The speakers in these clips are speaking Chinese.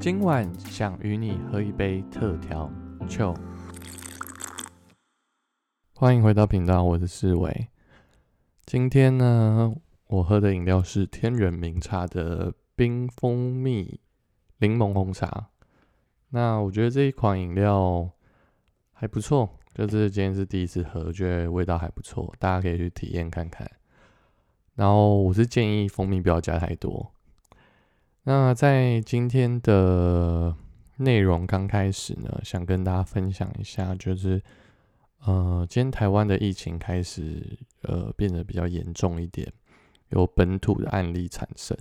今晚想与你喝一杯特调酒。欢迎回到频道，我是世维。今天呢，我喝的饮料是天人茗茶的冰蜂蜜柠檬红茶。那我觉得这一款饮料还不错，就是今天是第一次喝，觉得味道还不错，大家可以去体验看看。然后我是建议蜂蜜不要加太多。那在今天的内容刚开始呢，想跟大家分享一下，就是呃，今天台湾的疫情开始呃变得比较严重一点，有本土的案例产生。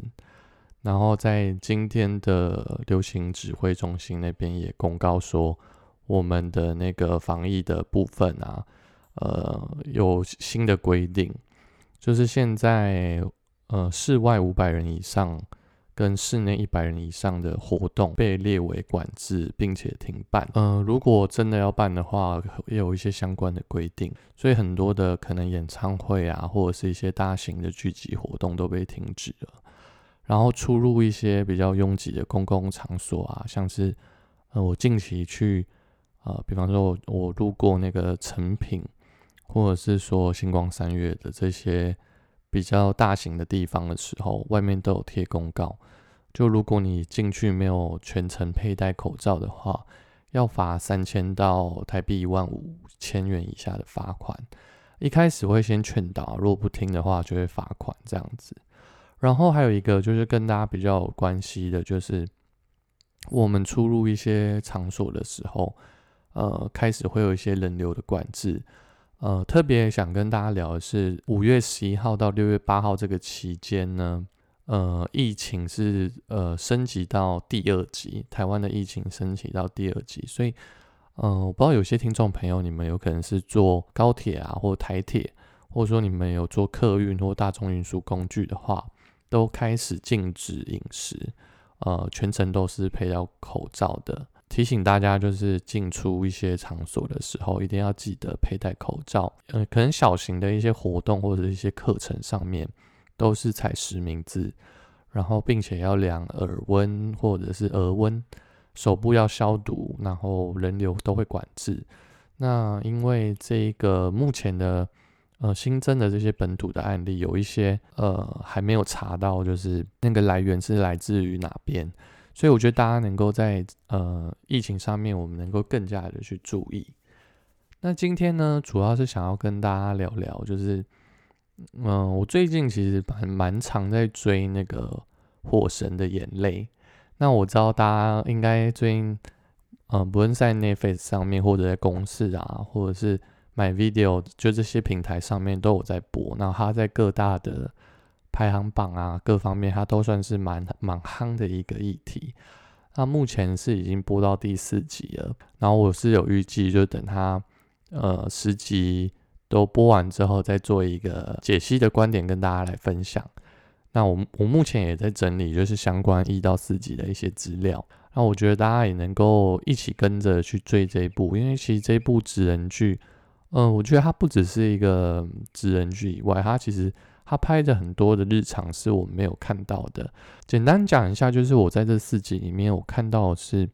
然后在今天的流行指挥中心那边也公告说，我们的那个防疫的部分啊，呃，有新的规定，就是现在呃室外五百人以上跟室内一百人以上的活动被列为管制，并且停办。呃，如果真的要办的话，也有一些相关的规定，所以很多的可能演唱会啊，或者是一些大型的聚集活动都被停止了。然后出入一些比较拥挤的公共场所啊，像是呃，我近期去呃，比方说我我路过那个成品，或者是说星光三月的这些比较大型的地方的时候，外面都有贴公告，就如果你进去没有全程佩戴口罩的话，要罚三千到台币一万五千元以下的罚款。一开始会先劝导，如果不听的话，就会罚款这样子。然后还有一个就是跟大家比较有关系的，就是我们出入一些场所的时候，呃，开始会有一些人流的管制。呃，特别想跟大家聊的是，五月十一号到六月八号这个期间呢，呃，疫情是呃升级到第二级，台湾的疫情升级到第二级，所以，呃，我不知道有些听众朋友，你们有可能是坐高铁啊，或台铁，或者说你们有坐客运或大众运输工具的话。都开始禁止饮食，呃，全程都是配戴口罩的。提醒大家，就是进出一些场所的时候，一定要记得佩戴口罩。呃，可能小型的一些活动或者一些课程上面，都是采实名制，然后并且要量耳温或者是额温，手部要消毒，然后人流都会管制。那因为这个目前的。呃，新增的这些本土的案例，有一些呃还没有查到，就是那个来源是来自于哪边，所以我觉得大家能够在呃疫情上面，我们能够更加的去注意。那今天呢，主要是想要跟大家聊聊，就是嗯，我最近其实蛮蛮常在追那个《火神的眼泪》，那我知道大家应该最近嗯，不论在 Netflix 上面，或者在公司啊，或者是。买 video 就这些平台上面都有在播，那它在各大的排行榜啊各方面，它都算是蛮蛮夯的一个议题。那目前是已经播到第四集了，然后我是有预计，就等它呃十集都播完之后，再做一个解析的观点跟大家来分享。那我我目前也在整理，就是相关一到四集的一些资料。那我觉得大家也能够一起跟着去追这一部，因为其实这一部纸人剧。嗯，我觉得它不只是一个纸人剧以外，它其实他拍的很多的日常是我们没有看到的。简单讲一下，就是我在这四集里面，我看到的是，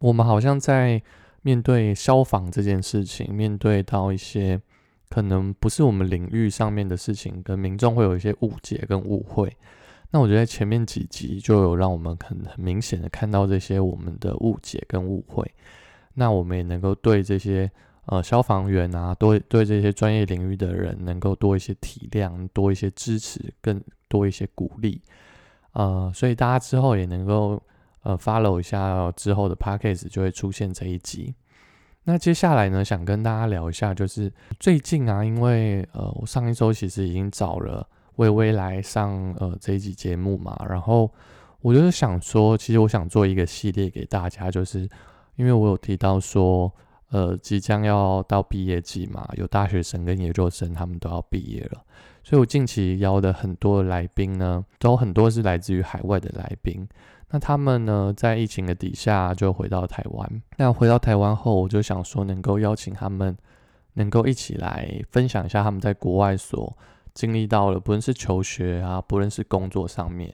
我们好像在面对消防这件事情，面对到一些可能不是我们领域上面的事情，跟民众会有一些误解跟误会。那我觉得前面几集就有让我们很很明显的看到这些我们的误解跟误会。那我们也能够对这些。呃，消防员啊，多对这些专业领域的人能够多一些体谅，多一些支持，更多一些鼓励。呃，所以大家之后也能够呃 follow 一下之后的 p a c k a g e 就会出现这一集。那接下来呢，想跟大家聊一下，就是最近啊，因为呃，我上一周其实已经找了微微来上呃这一集节目嘛，然后我就是想说，其实我想做一个系列给大家，就是因为我有提到说。呃，即将要到毕业季嘛，有大学生跟研究生，他们都要毕业了，所以我近期邀的很多来宾呢，都很多是来自于海外的来宾。那他们呢，在疫情的底下就回到台湾。那回到台湾后，我就想说，能够邀请他们，能够一起来分享一下他们在国外所经历到的，不论是求学啊，不论是工作上面。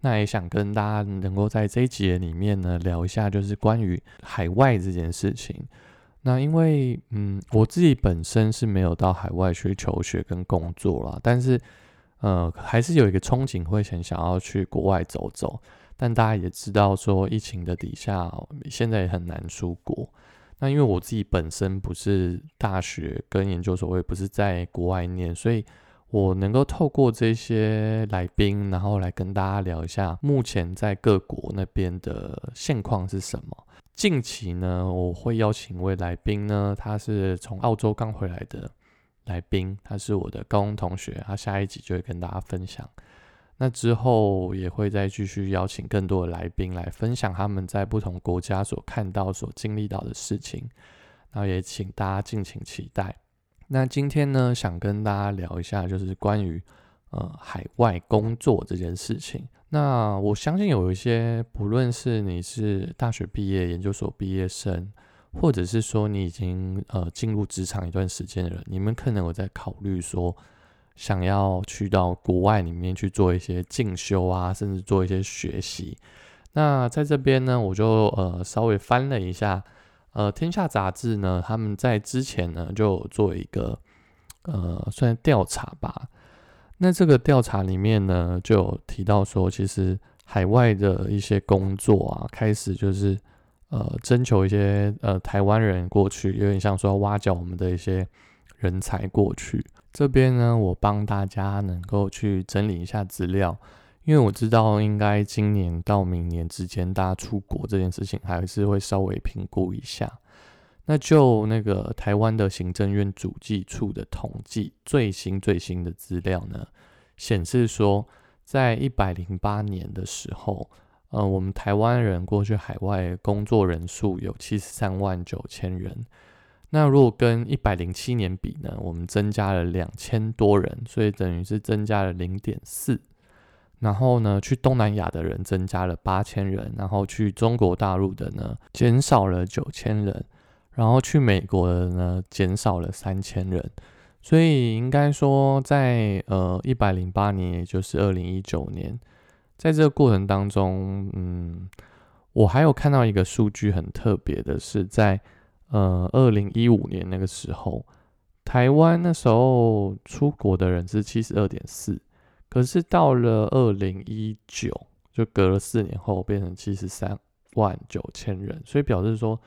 那也想跟大家能够在这一节里面呢聊一下，就是关于海外这件事情。那因为嗯，我自己本身是没有到海外去求学跟工作啦，但是呃，还是有一个憧憬，会很想要去国外走走。但大家也知道，说疫情的底下，现在也很难出国。那因为我自己本身不是大学跟研究所，我也不是在国外念，所以。我能够透过这些来宾，然后来跟大家聊一下目前在各国那边的现况是什么。近期呢，我会邀请一位来宾呢，他是从澳洲刚回来的来宾，他是我的高中同学，他下一集就会跟大家分享。那之后也会再继续邀请更多的来宾来分享他们在不同国家所看到、所经历到的事情。那也请大家敬请期待。那今天呢，想跟大家聊一下，就是关于呃海外工作这件事情。那我相信有一些，不论是你是大学毕业、研究所毕业生，或者是说你已经呃进入职场一段时间的人，你们可能有在考虑说，想要去到国外里面去做一些进修啊，甚至做一些学习。那在这边呢，我就呃稍微翻了一下。呃，天下杂志呢，他们在之前呢就做一个呃算调查吧。那这个调查里面呢，就有提到说，其实海外的一些工作啊，开始就是呃征求一些呃台湾人过去，有点像说要挖角我们的一些人才过去。这边呢，我帮大家能够去整理一下资料。因为我知道，应该今年到明年之间，大家出国这件事情还是会稍微评估一下。那就那个台湾的行政院主计处的统计最新最新的资料呢，显示说，在一百零八年的时候，呃，我们台湾人过去海外工作人数有七十三万九千人。那如果跟一百零七年比呢，我们增加了两千多人，所以等于是增加了零点四。然后呢，去东南亚的人增加了八千人，然后去中国大陆的呢减少了九千人，然后去美国的呢减少了三千人。所以应该说，在呃一百零八年，也就是二零一九年，在这个过程当中，嗯，我还有看到一个数据很特别的是，在呃二零一五年那个时候，台湾那时候出国的人是七十二点四。可是到了二零一九，就隔了四年后，变成七十三万九千人，所以表示说，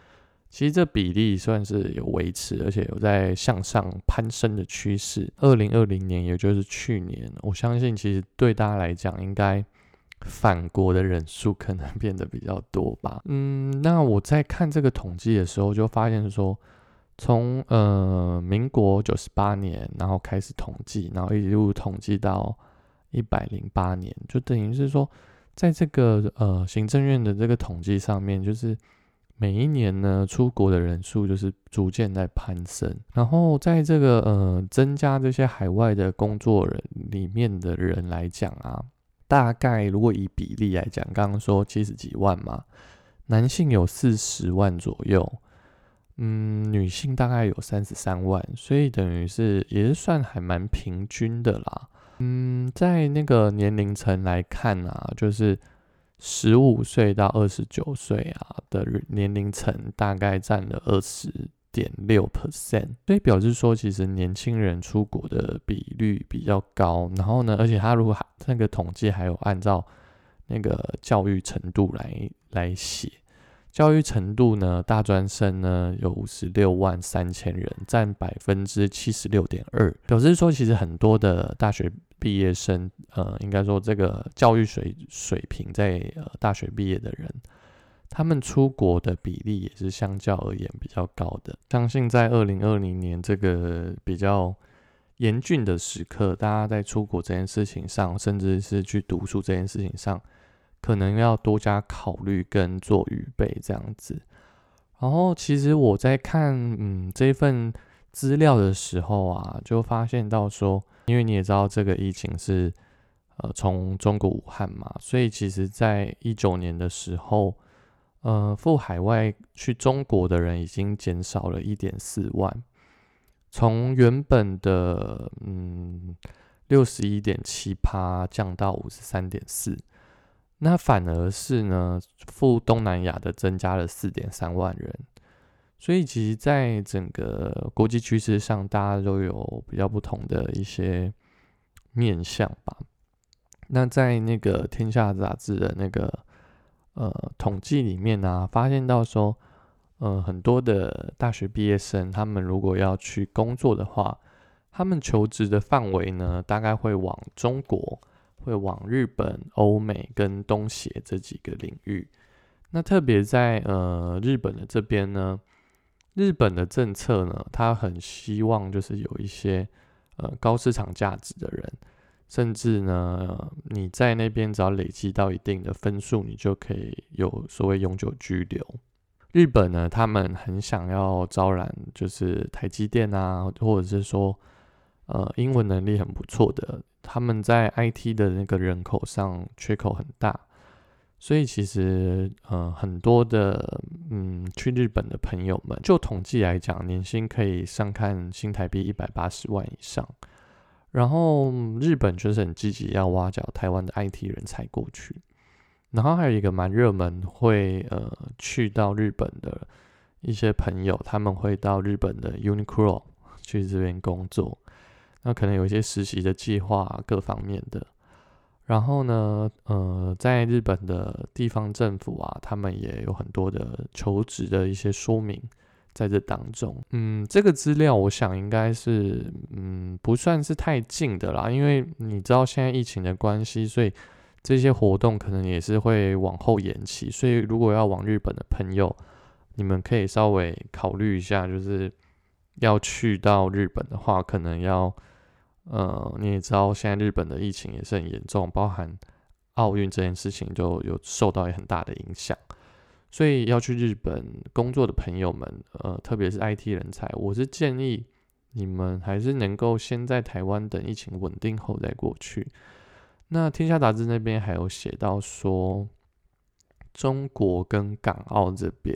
其实这比例算是有维持，而且有在向上攀升的趋势。二零二零年，也就是去年，我相信其实对大家来讲，应该返国的人数可能 变得比较多吧。嗯，那我在看这个统计的时候，就发现说，从呃民国九十八年，然后开始统计，然后一路统计到。一百零八年，就等于是说，在这个呃行政院的这个统计上面，就是每一年呢出国的人数就是逐渐在攀升。然后在这个呃增加这些海外的工作人里面的人来讲啊，大概如果以比例来讲，刚刚说七十几万嘛，男性有四十万左右，嗯，女性大概有三十三万，所以等于是也是算还蛮平均的啦。嗯，在那个年龄层来看啊，就是十五岁到二十九岁啊的年龄层，大概占了二十点六 percent，所以表示说，其实年轻人出国的比率比较高。然后呢，而且他如果还那个统计还有按照那个教育程度来来写。教育程度呢？大专生呢有五十六万三千人，占百分之七十六点二，表示说其实很多的大学毕业生，呃，应该说这个教育水水平在呃大学毕业的人，他们出国的比例也是相较而言比较高的。相信在二零二零年这个比较严峻的时刻，大家在出国这件事情上，甚至是去读书这件事情上。可能要多加考虑跟做预备这样子。然后，其实我在看嗯这份资料的时候啊，就发现到说，因为你也知道这个疫情是呃从中国武汉嘛，所以其实在一九年的时候，呃赴海外去中国的人已经减少了一点四万，从原本的嗯六十一点七趴降到五十三点四。那反而是呢，赴东南亚的增加了四点三万人。所以其实，在整个国际趋势上，大家都有比较不同的一些面向吧。那在那个《天下》杂志的那个呃统计里面呢，发现到说，呃，很多的大学毕业生，他们如果要去工作的话，他们求职的范围呢，大概会往中国、会往日本、欧美跟东协这几个领域。那特别在呃日本的这边呢。日本的政策呢，他很希望就是有一些呃高市场价值的人，甚至呢你在那边只要累积到一定的分数，你就可以有所谓永久居留。日本呢，他们很想要招揽就是台积电啊，或者是说呃英文能力很不错的，他们在 IT 的那个人口上缺口很大。所以其实，呃，很多的，嗯，去日本的朋友们，就统计来讲，年薪可以上看新台币一百八十万以上。然后日本就是很积极要挖角台湾的 IT 人才过去。然后还有一个蛮热门，会呃去到日本的一些朋友，他们会到日本的 Uniqlo 去这边工作。那可能有一些实习的计划，各方面的。然后呢，呃，在日本的地方政府啊，他们也有很多的求职的一些说明在这当中。嗯，这个资料我想应该是，嗯，不算是太近的啦，因为你知道现在疫情的关系，所以这些活动可能也是会往后延期。所以如果要往日本的朋友，你们可以稍微考虑一下，就是要去到日本的话，可能要。呃，你也知道，现在日本的疫情也是很严重，包含奥运这件事情就有受到很大的影响。所以要去日本工作的朋友们，呃，特别是 IT 人才，我是建议你们还是能够先在台湾等疫情稳定后再过去。那天下杂志那边还有写到说，中国跟港澳这边，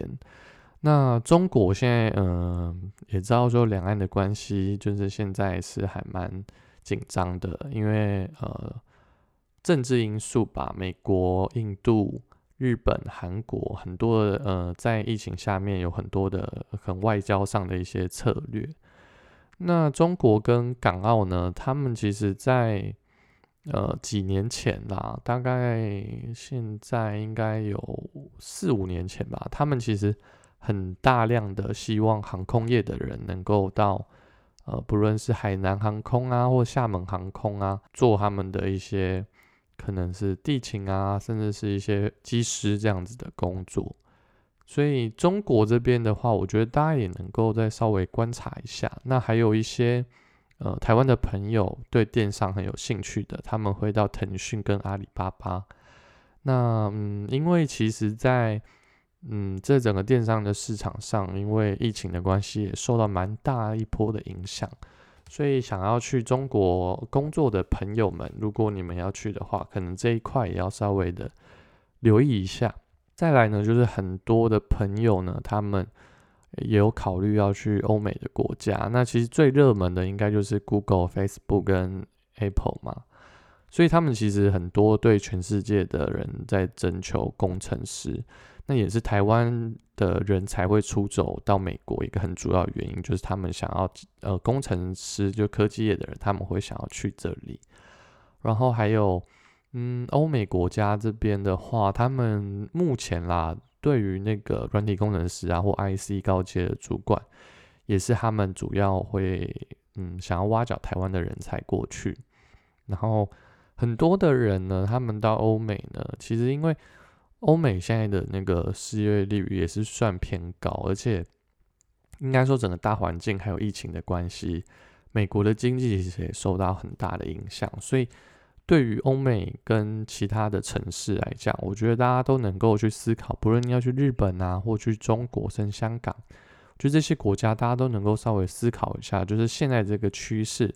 那中国现在嗯也知道说两岸的关系就是现在是还蛮。紧张的，因为呃政治因素吧，美国、印度、日本、韩国很多呃在疫情下面有很多的很外交上的一些策略。那中国跟港澳呢，他们其实在呃几年前啦，大概现在应该有四五年前吧，他们其实很大量的希望航空业的人能够到。呃，不论是海南航空啊，或厦门航空啊，做他们的一些可能是地勤啊，甚至是一些机师这样子的工作。所以中国这边的话，我觉得大家也能够再稍微观察一下。那还有一些呃台湾的朋友对电商很有兴趣的，他们会到腾讯跟阿里巴巴。那嗯，因为其实在嗯，这整个电商的市场上，因为疫情的关系，也受到蛮大一波的影响。所以，想要去中国工作的朋友们，如果你们要去的话，可能这一块也要稍微的留意一下。再来呢，就是很多的朋友呢，他们也有考虑要去欧美的国家。那其实最热门的应该就是 Google、Facebook 跟 Apple 嘛。所以他们其实很多对全世界的人在征求工程师。那也是台湾的人才会出走到美国一个很主要原因，就是他们想要呃工程师就科技业的人，他们会想要去这里。然后还有嗯欧美国家这边的话，他们目前啦对于那个软体工程师啊或 IC 高阶的主管，也是他们主要会嗯想要挖角台湾的人才过去。然后很多的人呢，他们到欧美呢，其实因为欧美现在的那个失业率也是算偏高，而且应该说整个大环境还有疫情的关系，美国的经济其实也受到很大的影响。所以对于欧美跟其他的城市来讲，我觉得大家都能够去思考，不论你要去日本啊，或去中国、甚至香港，就这些国家，大家都能够稍微思考一下，就是现在这个趋势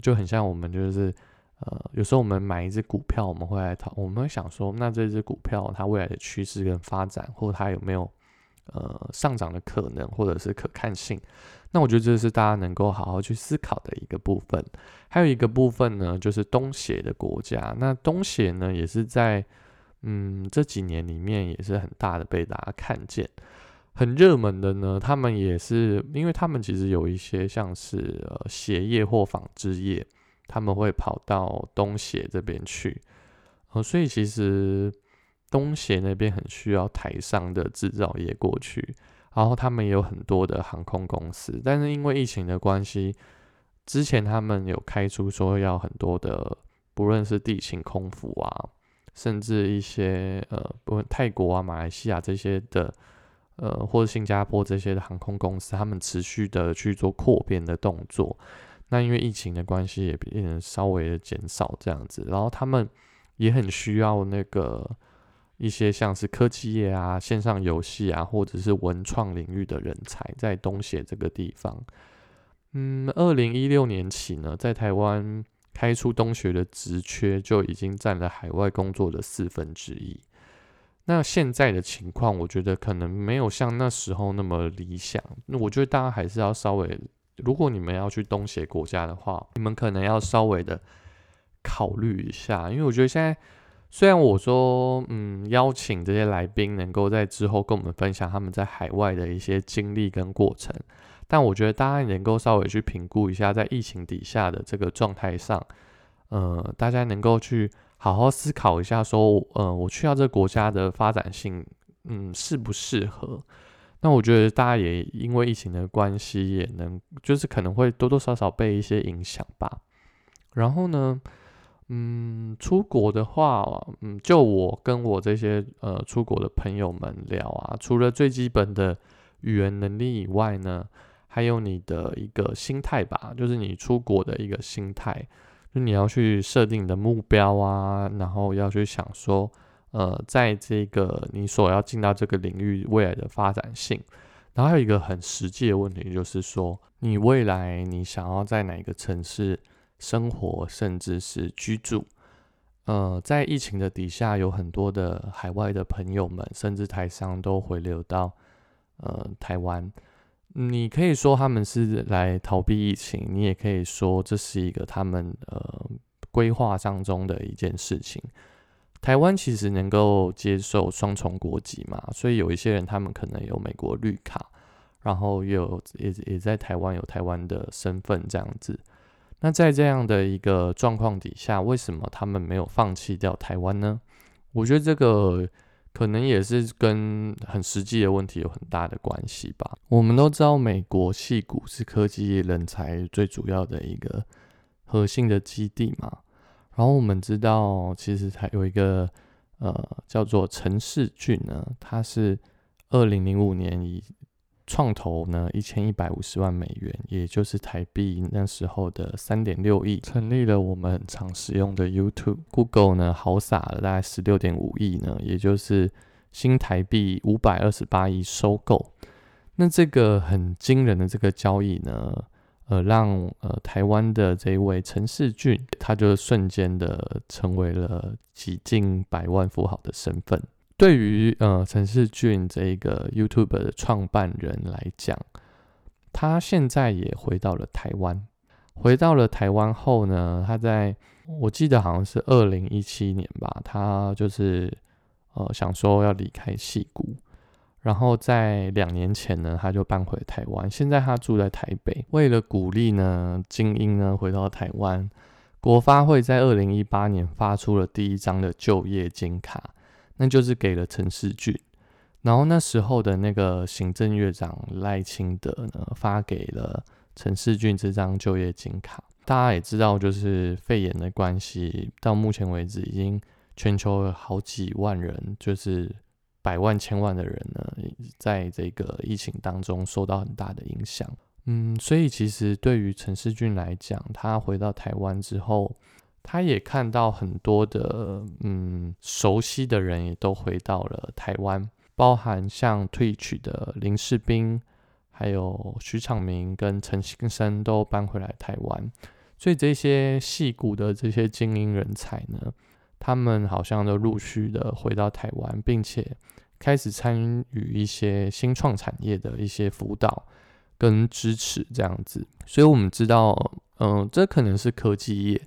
就很像我们就是。呃，有时候我们买一只股票，我们会来讨，我们会想说，那这只股票它未来的趋势跟发展，或它有没有呃上涨的可能，或者是可看性？那我觉得这是大家能够好好去思考的一个部分。还有一个部分呢，就是东协的国家。那东协呢，也是在嗯，这几年里面也是很大的被大家看见，很热门的呢。他们也是，因为他们其实有一些像是呃鞋业或纺织业，他们会跑到东协这边去，呃，所以其实东协那边很需要台商的制造业过去，然后他们也有很多的航空公司，但是因为疫情的关系，之前他们有开出说要很多的，不论是地勤空服啊。甚至一些呃，不泰国啊、马来西亚这些的，呃，或者新加坡这些的航空公司，他们持续的去做扩编的动作。那因为疫情的关系，也变得稍微的减少这样子。然后他们也很需要那个一些像是科技业啊、线上游戏啊，或者是文创领域的人才，在东协这个地方。嗯，二零一六年起呢，在台湾。开出东学的职缺就已经占了海外工作的四分之一。那现在的情况，我觉得可能没有像那时候那么理想。那我觉得大家还是要稍微，如果你们要去东协国家的话，你们可能要稍微的考虑一下。因为我觉得现在虽然我说，嗯，邀请这些来宾能够在之后跟我们分享他们在海外的一些经历跟过程。但我觉得大家能够稍微去评估一下，在疫情底下的这个状态上，呃，大家能够去好好思考一下，说，呃，我去到这个国家的发展性，嗯，适不适合？那我觉得大家也因为疫情的关系，也能就是可能会多多少少被一些影响吧。然后呢，嗯，出国的话，嗯，就我跟我这些呃出国的朋友们聊啊，除了最基本的语言能力以外呢。还有你的一个心态吧，就是你出国的一个心态，就你要去设定你的目标啊，然后要去想说，呃，在这个你所要进到这个领域未来的发展性，然后还有一个很实际的问题，就是说你未来你想要在哪一个城市生活，甚至是居住，呃，在疫情的底下，有很多的海外的朋友们，甚至台商都回流到呃台湾。你可以说他们是来逃避疫情，你也可以说这是一个他们呃规划当中的一件事情。台湾其实能够接受双重国籍嘛，所以有一些人他们可能有美国绿卡，然后有也也在台湾有台湾的身份这样子。那在这样的一个状况底下，为什么他们没有放弃掉台湾呢？我觉得这个。可能也是跟很实际的问题有很大的关系吧。我们都知道，美国戏谷是科技人才最主要的一个核心的基地嘛。然后我们知道，其实它有一个呃叫做陈世俊呢，他是二零零五年以创投呢一千一百五十万美元，也就是台币那时候的三点六亿，成立了我们常使用的 YouTube。Google 呢豪撒了大概十六点五亿呢，也就是新台币五百二十八亿收购。那这个很惊人的这个交易呢，呃，让呃台湾的这一位陈世俊，他就瞬间的成为了几近百万富豪的身份。对于呃陈世俊这个 YouTube 的创办人来讲，他现在也回到了台湾。回到了台湾后呢，他在我记得好像是二零一七年吧，他就是呃想说要离开戏谷，然后在两年前呢，他就搬回台湾。现在他住在台北。为了鼓励呢精英呢回到台湾，国发会在二零一八年发出了第一张的就业金卡。那就是给了陈世俊，然后那时候的那个行政院长赖清德呢，发给了陈世俊这张就业金卡。大家也知道，就是肺炎的关系，到目前为止已经全球有好几万人，就是百万千万的人呢，在这个疫情当中受到很大的影响。嗯，所以其实对于陈世俊来讲，他回到台湾之后。他也看到很多的嗯熟悉的人也都回到了台湾，包含像退曲的林世斌，还有徐长明跟陈新生都搬回来台湾，所以这些戏骨的这些精英人才呢，他们好像都陆续的回到台湾，并且开始参与一些新创产业的一些辅导跟支持这样子，所以我们知道，嗯，这可能是科技业。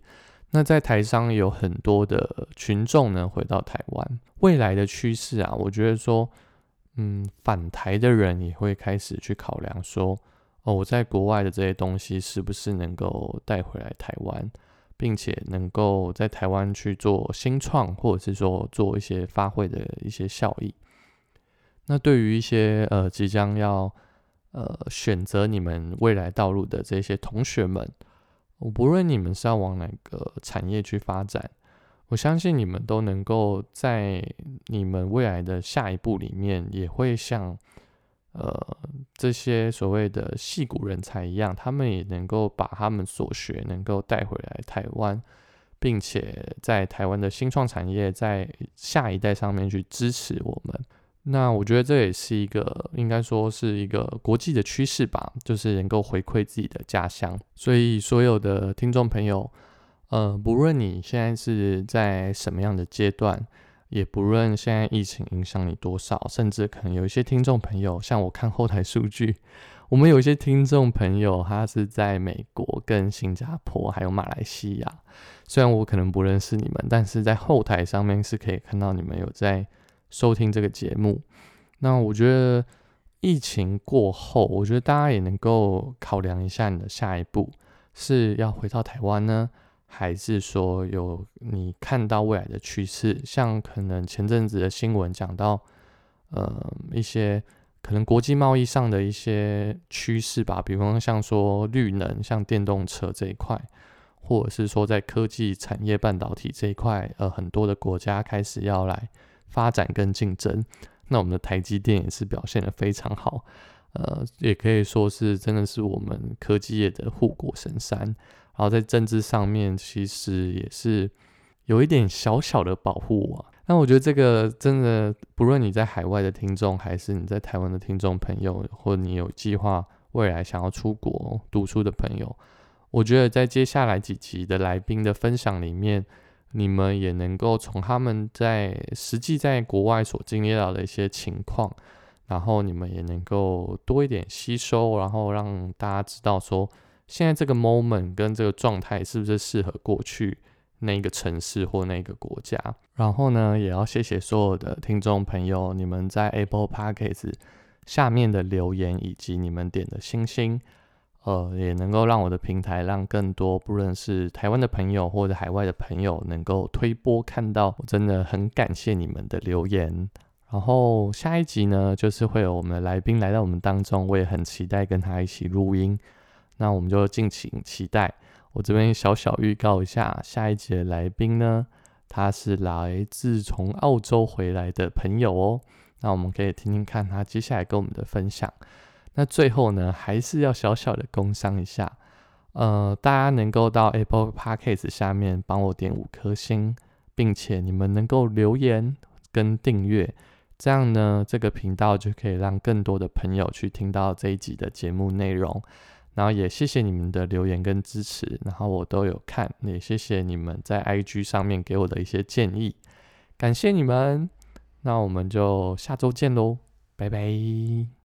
那在台商有很多的群众呢回到台湾，未来的趋势啊，我觉得说，嗯，返台的人也会开始去考量说，哦，我在国外的这些东西是不是能够带回来台湾，并且能够在台湾去做新创，或者是说做一些发挥的一些效益。那对于一些呃即将要呃选择你们未来道路的这些同学们。我不论你们是要往哪个产业去发展，我相信你们都能够在你们未来的下一步里面，也会像呃这些所谓的戏骨人才一样，他们也能够把他们所学能够带回来台湾，并且在台湾的新创产业在下一代上面去支持我们。那我觉得这也是一个应该说是一个国际的趋势吧，就是能够回馈自己的家乡。所以所有的听众朋友，呃，不论你现在是在什么样的阶段，也不论现在疫情影响你多少，甚至可能有一些听众朋友，像我看后台数据，我们有一些听众朋友他是在美国、跟新加坡还有马来西亚。虽然我可能不认识你们，但是在后台上面是可以看到你们有在。收听这个节目，那我觉得疫情过后，我觉得大家也能够考量一下你的下一步是要回到台湾呢，还是说有你看到未来的趋势？像可能前阵子的新闻讲到，呃，一些可能国际贸易上的一些趋势吧，比方像说绿能，像电动车这一块，或者是说在科技产业半导体这一块，呃，很多的国家开始要来。发展跟竞争，那我们的台积电也是表现的非常好，呃，也可以说是真的是我们科技业的护国神山。然后在政治上面，其实也是有一点小小的保护啊。那我觉得这个真的，不论你在海外的听众，还是你在台湾的听众朋友，或你有计划未来想要出国读书的朋友，我觉得在接下来几集的来宾的分享里面。你们也能够从他们在实际在国外所经历到的一些情况，然后你们也能够多一点吸收，然后让大家知道说，现在这个 moment 跟这个状态是不是适合过去那个城市或那个国家。然后呢，也要谢谢所有的听众朋友，你们在 Apple Podcast 下面的留言以及你们点的星星。呃，也能够让我的平台让更多不论是台湾的朋友或者海外的朋友能够推播看到，我真的很感谢你们的留言。然后下一集呢，就是会有我们的来宾来到我们当中，我也很期待跟他一起录音。那我们就敬请期待。我这边小小预告一下，下一集的来宾呢，他是来自从澳洲回来的朋友哦。那我们可以听听看他接下来跟我们的分享。那最后呢，还是要小小的工商一下，呃，大家能够到 Apple Podcast 下面帮我点五颗星，并且你们能够留言跟订阅，这样呢，这个频道就可以让更多的朋友去听到这一集的节目内容。然后也谢谢你们的留言跟支持，然后我都有看，也谢谢你们在 IG 上面给我的一些建议，感谢你们。那我们就下周见喽，拜拜。